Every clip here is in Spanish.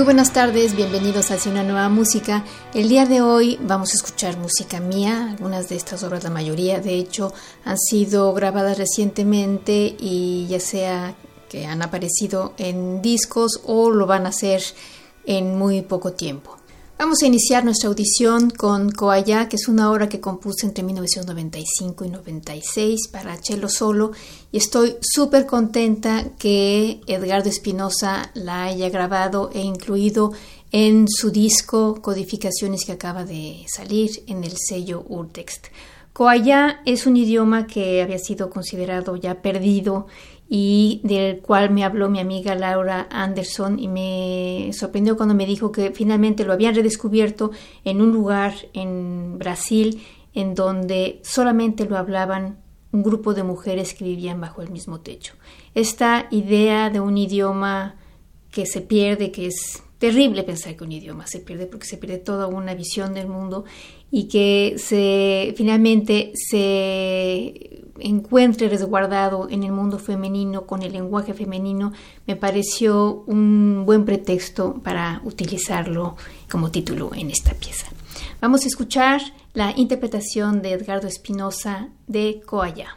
Muy buenas tardes, bienvenidos Hacia una nueva música. El día de hoy vamos a escuchar música mía. Algunas de estas obras, la mayoría de hecho, han sido grabadas recientemente y ya sea que han aparecido en discos o lo van a hacer en muy poco tiempo. Vamos a iniciar nuestra audición con Coaya, que es una obra que compuse entre 1995 y 96 para cello solo, y estoy súper contenta que Edgardo Espinosa la haya grabado e incluido en su disco Codificaciones que acaba de salir en el sello Urtext. Coaya es un idioma que había sido considerado ya perdido y del cual me habló mi amiga Laura Anderson y me sorprendió cuando me dijo que finalmente lo habían redescubierto en un lugar en Brasil en donde solamente lo hablaban un grupo de mujeres que vivían bajo el mismo techo. Esta idea de un idioma que se pierde, que es terrible pensar que un idioma se pierde porque se pierde toda una visión del mundo y que se finalmente se encuentre resguardado en el mundo femenino con el lenguaje femenino me pareció un buen pretexto para utilizarlo como título en esta pieza. Vamos a escuchar la interpretación de Edgardo Espinosa de Coaya.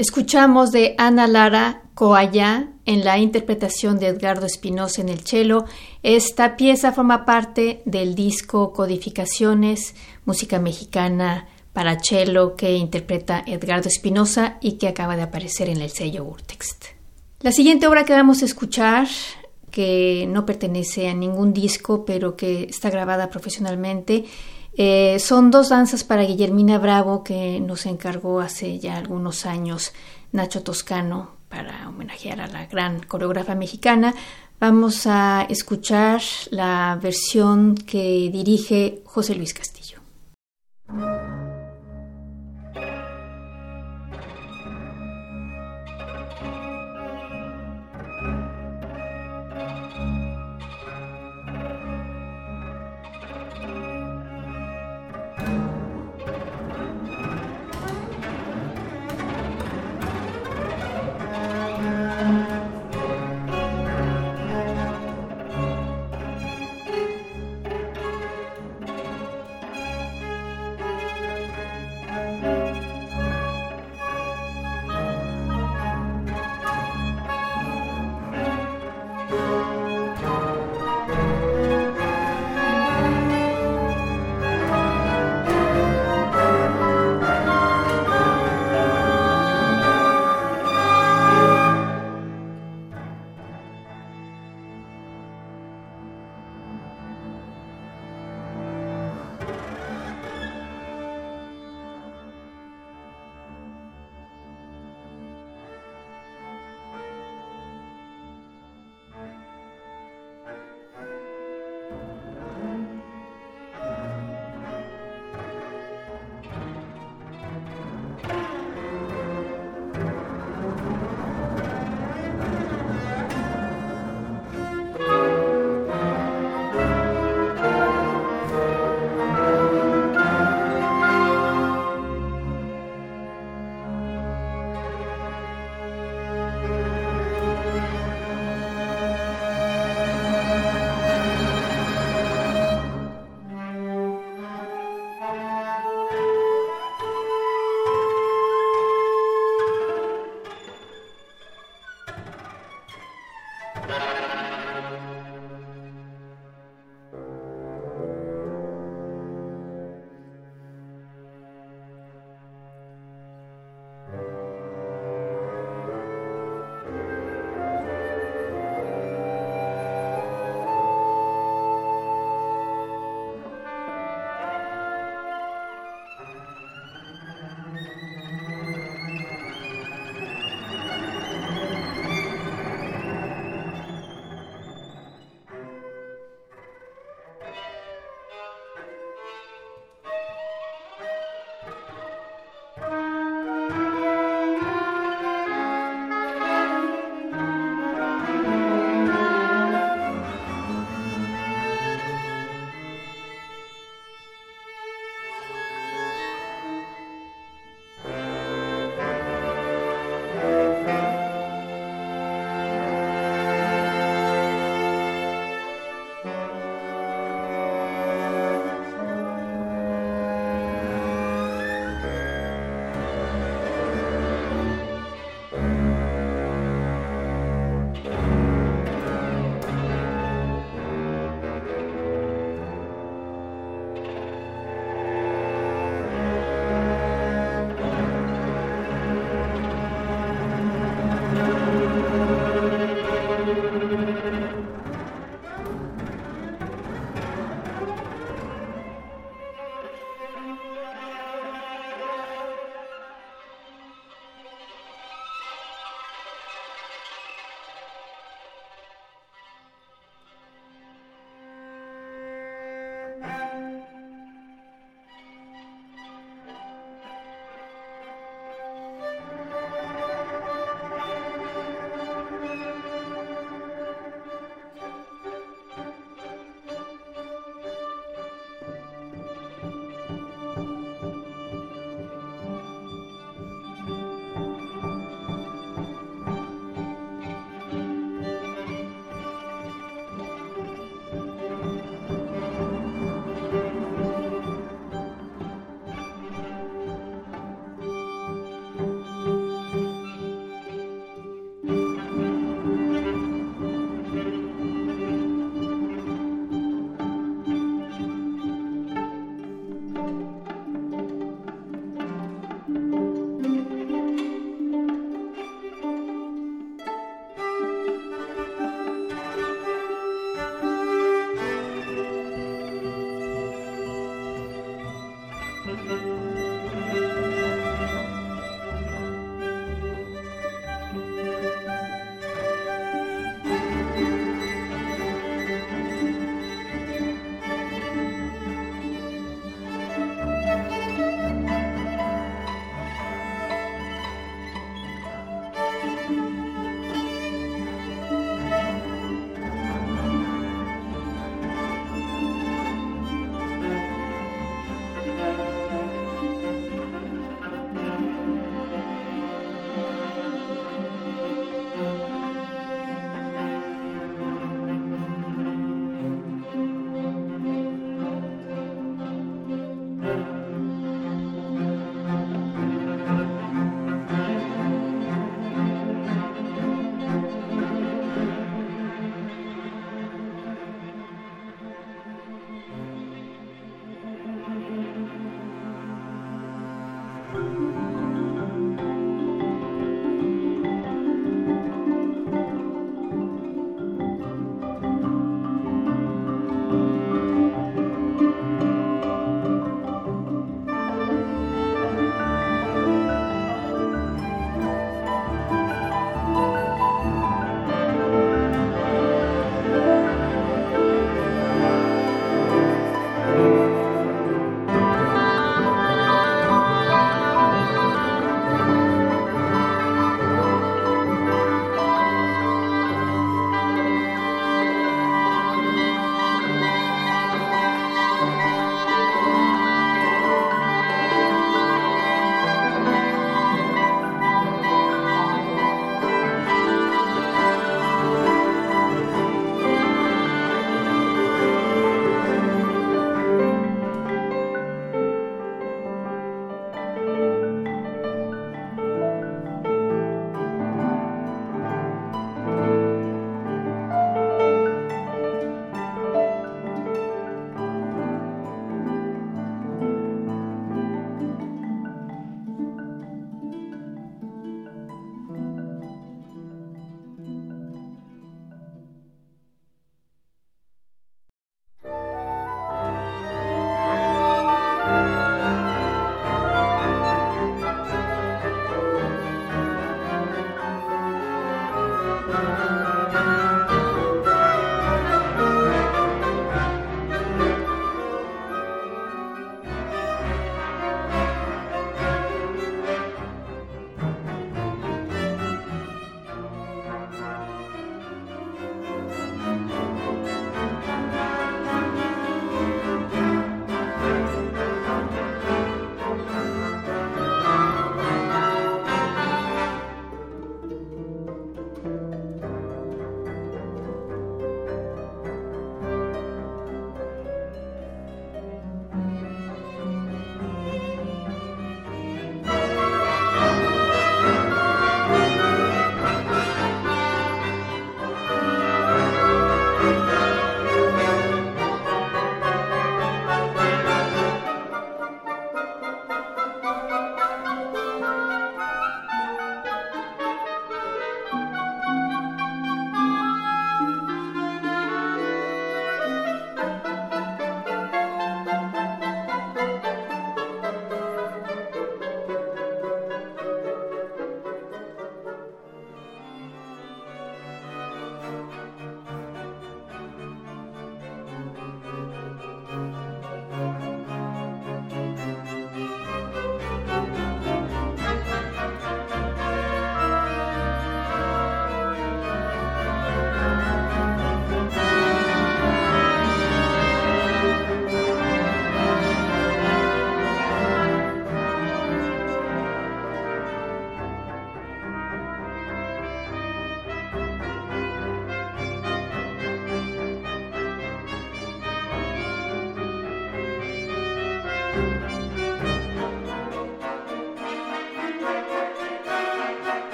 Escuchamos de Ana Lara Coayá en la interpretación de Edgardo Espinosa en el cello. Esta pieza forma parte del disco Codificaciones, música mexicana para cello que interpreta Edgardo Espinosa y que acaba de aparecer en el sello Urtext. La siguiente obra que vamos a escuchar, que no pertenece a ningún disco, pero que está grabada profesionalmente, eh, son dos danzas para Guillermina Bravo que nos encargó hace ya algunos años Nacho Toscano para homenajear a la gran coreógrafa mexicana. Vamos a escuchar la versión que dirige José Luis Castillo.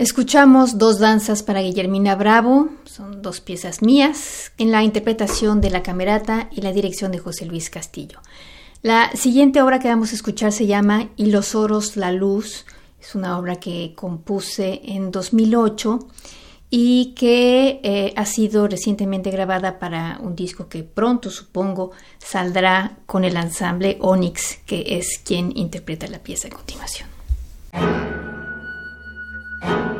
Escuchamos dos danzas para Guillermina Bravo, son dos piezas mías, en la interpretación de la camerata y la dirección de José Luis Castillo. La siguiente obra que vamos a escuchar se llama Y los oros, la luz, es una obra que compuse en 2008 y que eh, ha sido recientemente grabada para un disco que pronto supongo saldrá con el ensamble Onyx, que es quien interpreta la pieza a continuación. thank you.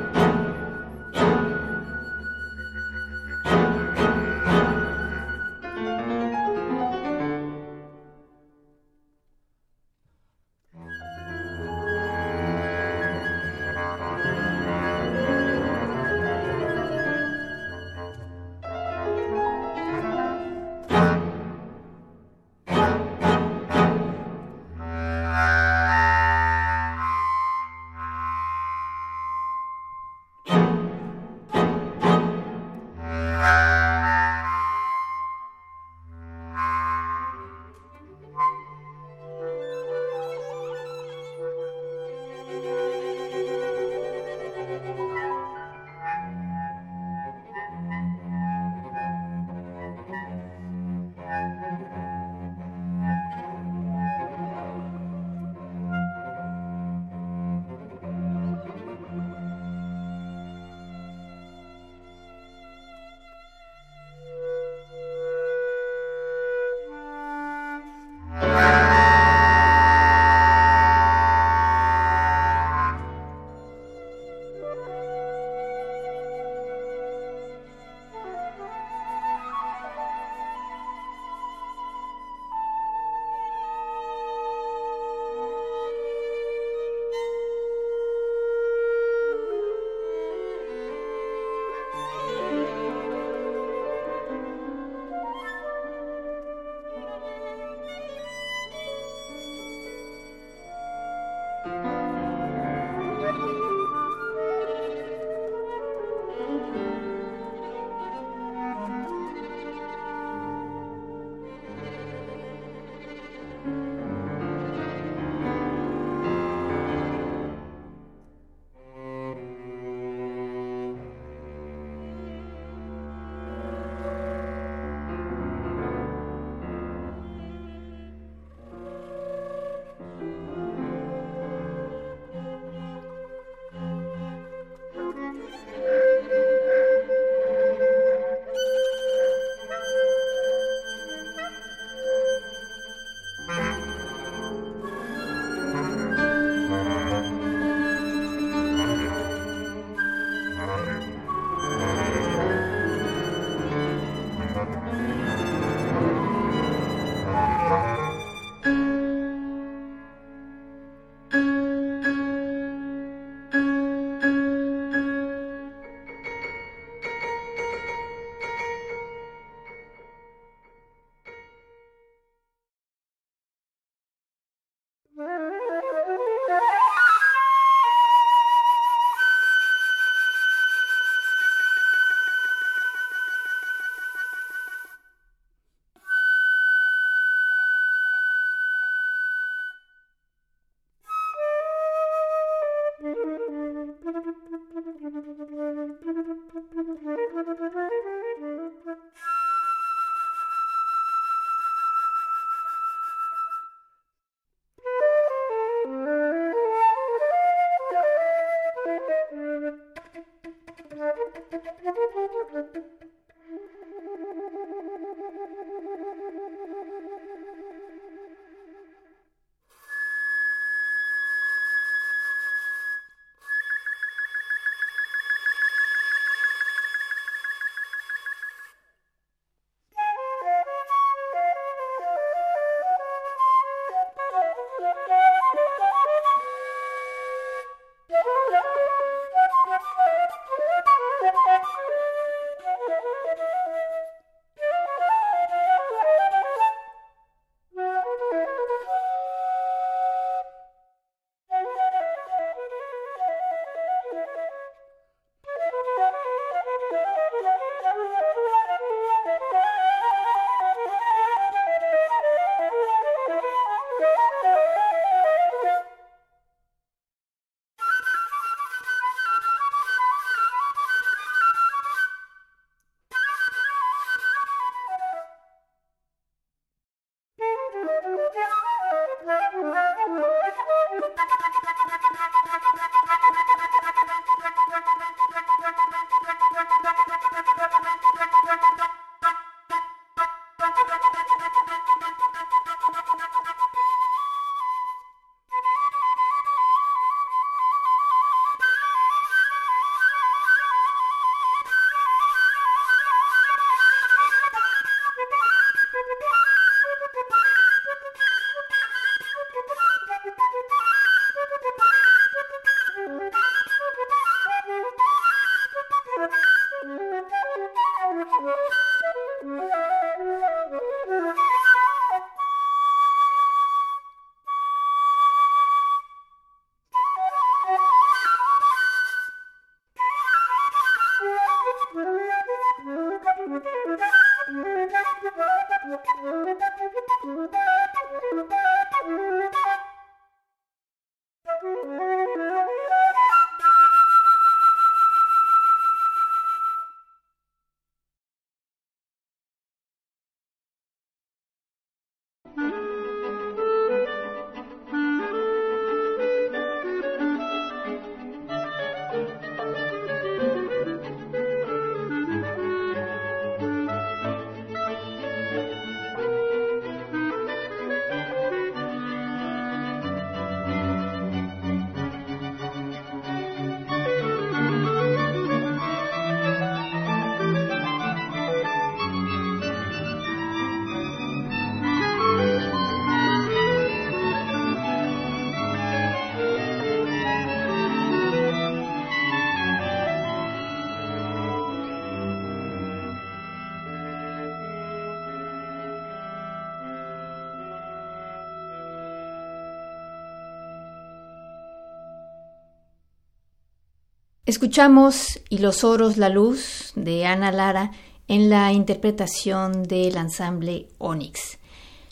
Escuchamos Y los oros la luz de Ana Lara en la interpretación del ensamble Onyx.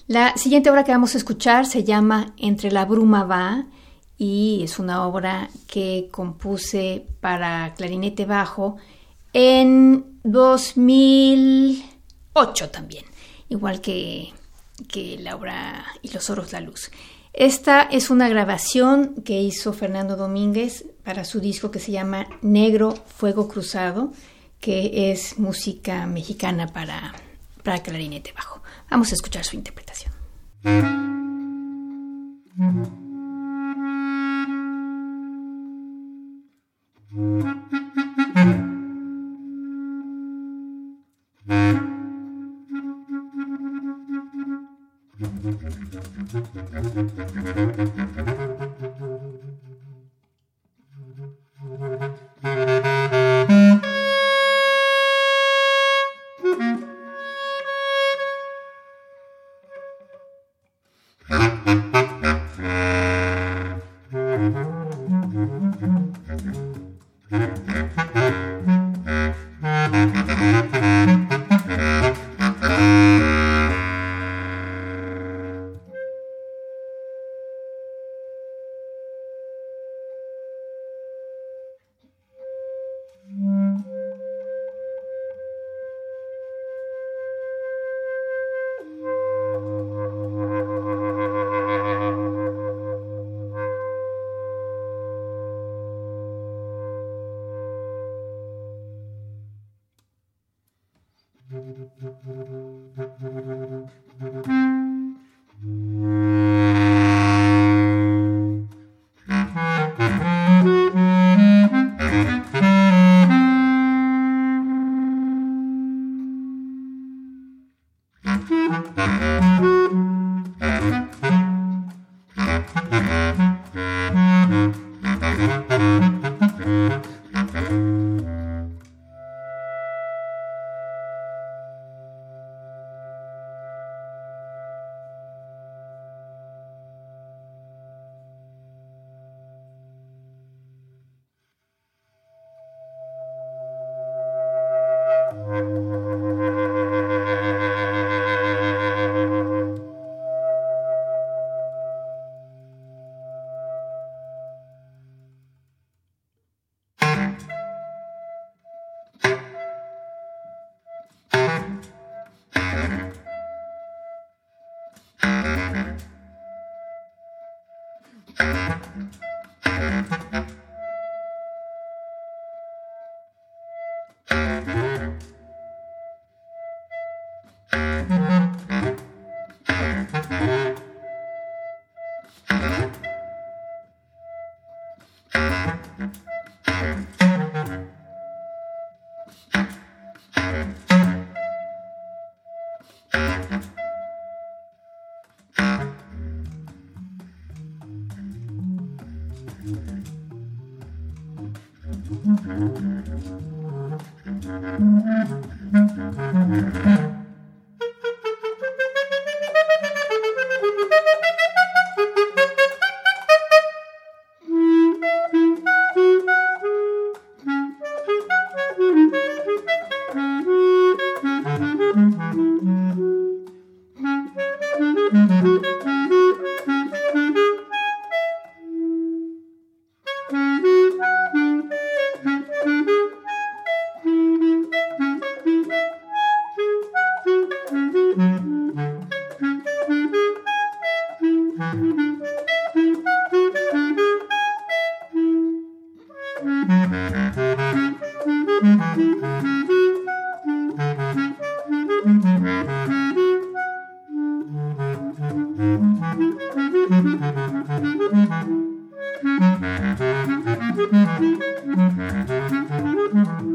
La siguiente obra que vamos a escuchar se llama Entre la bruma va y es una obra que compuse para clarinete bajo en 2008 también, igual que, que la obra Y los oros la luz. Esta es una grabación que hizo Fernando Domínguez para su disco que se llama Negro Fuego Cruzado, que es música mexicana para, para clarinete bajo. Vamos a escuchar su interpretación. Thank you.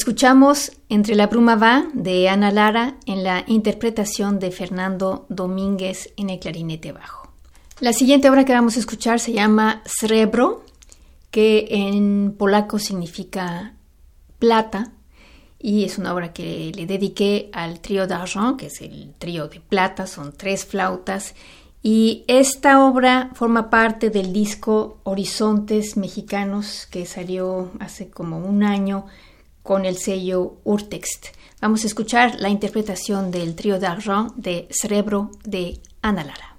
Escuchamos Entre la bruma va de Ana Lara en la interpretación de Fernando Domínguez en el clarinete bajo. La siguiente obra que vamos a escuchar se llama Srebro, que en polaco significa plata, y es una obra que le dediqué al trío d'argent, que es el trío de plata, son tres flautas, y esta obra forma parte del disco Horizontes Mexicanos que salió hace como un año con el sello Urtext. Vamos a escuchar la interpretación del trío d'argent de Cerebro de Ana Lara.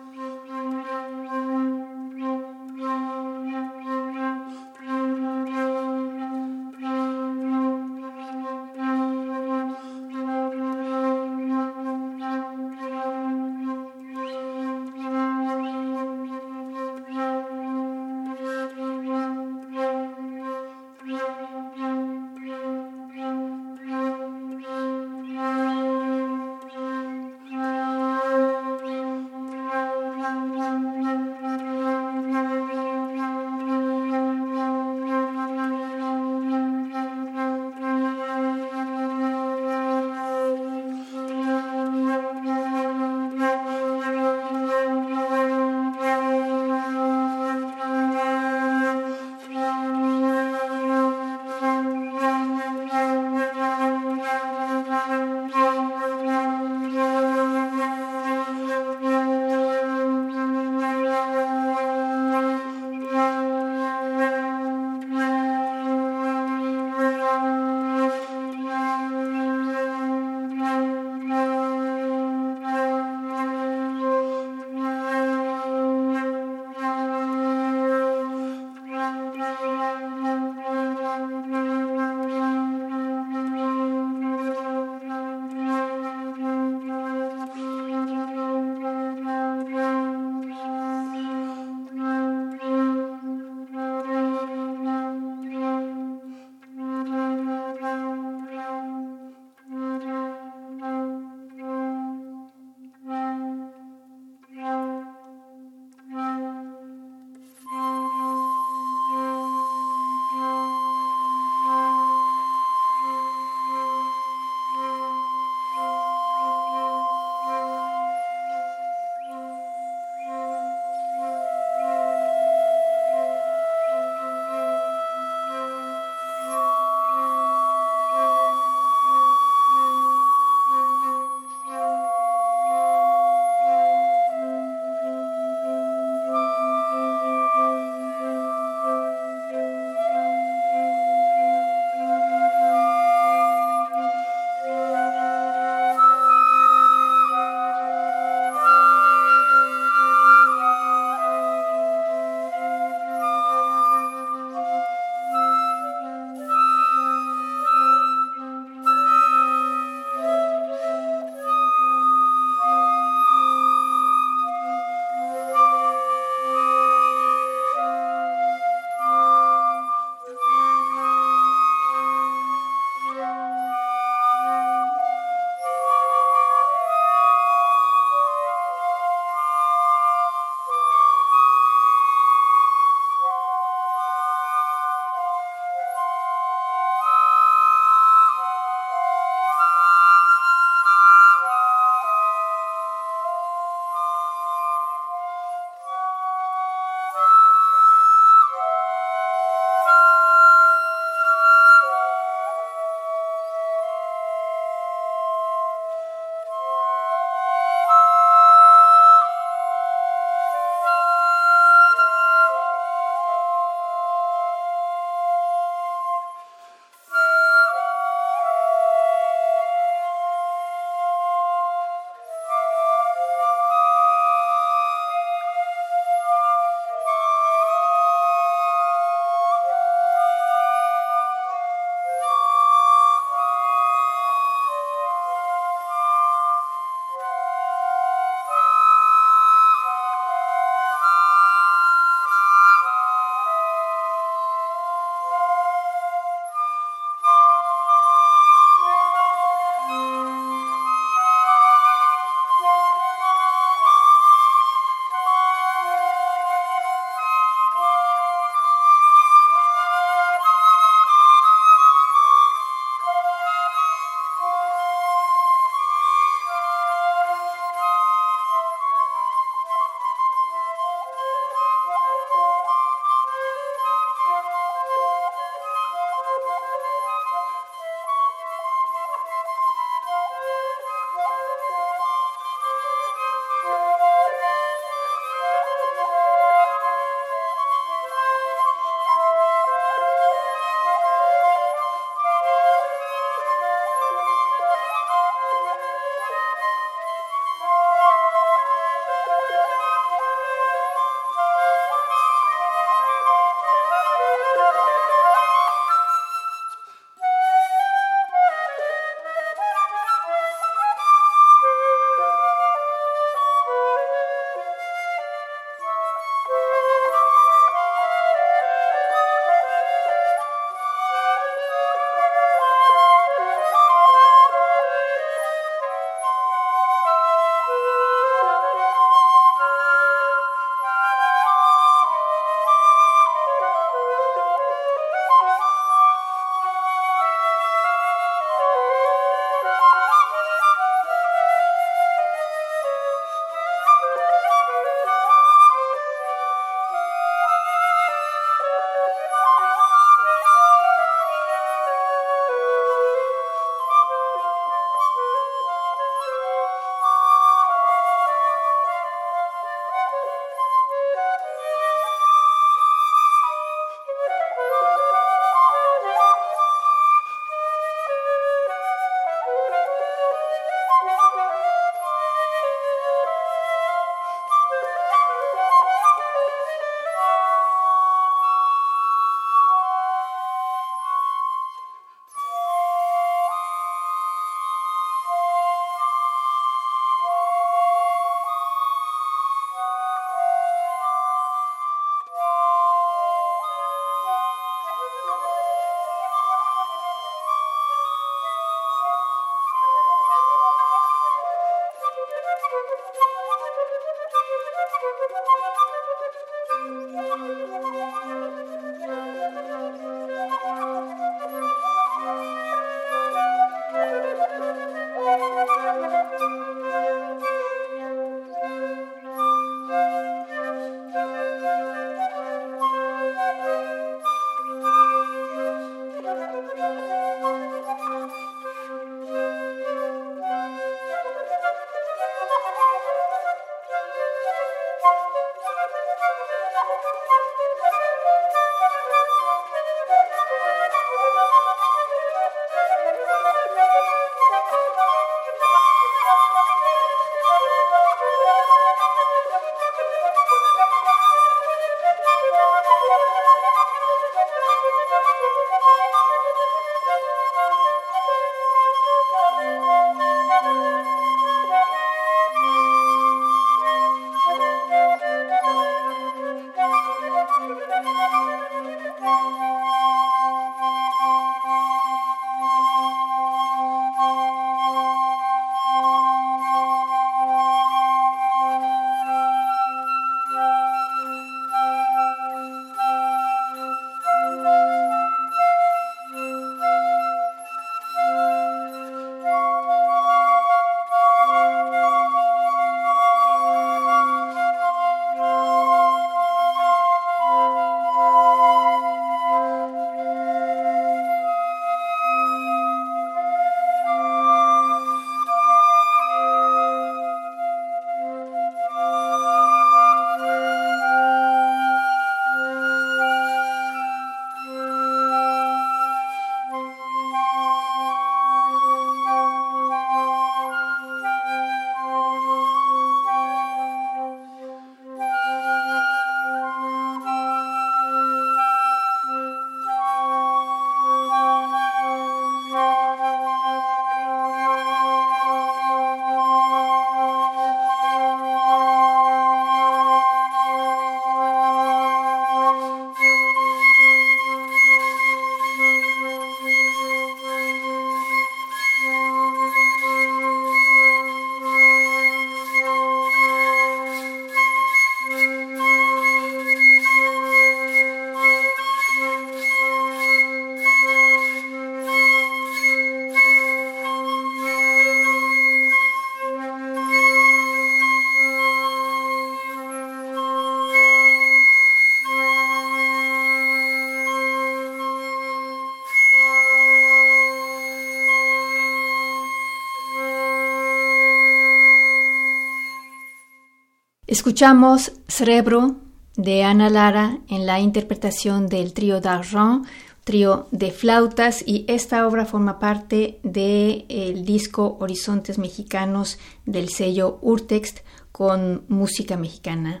Escuchamos Cerebro de Ana Lara en la interpretación del trío d'Argent, trío de flautas, y esta obra forma parte del disco Horizontes Mexicanos del sello Urtext con música mexicana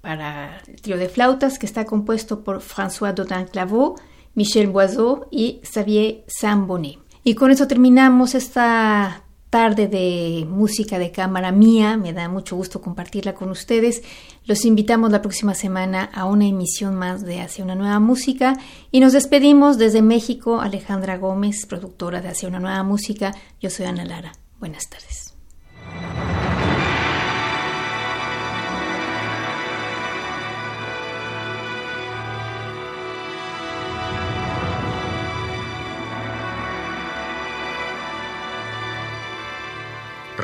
para el trío de flautas que está compuesto por François Dodin Clavaux, Michel Boiseau y Xavier Sambonet. Y con eso terminamos esta tarde de música de cámara mía. Me da mucho gusto compartirla con ustedes. Los invitamos la próxima semana a una emisión más de Hacia una nueva música y nos despedimos desde México. Alejandra Gómez, productora de Hacia una nueva música. Yo soy Ana Lara. Buenas tardes.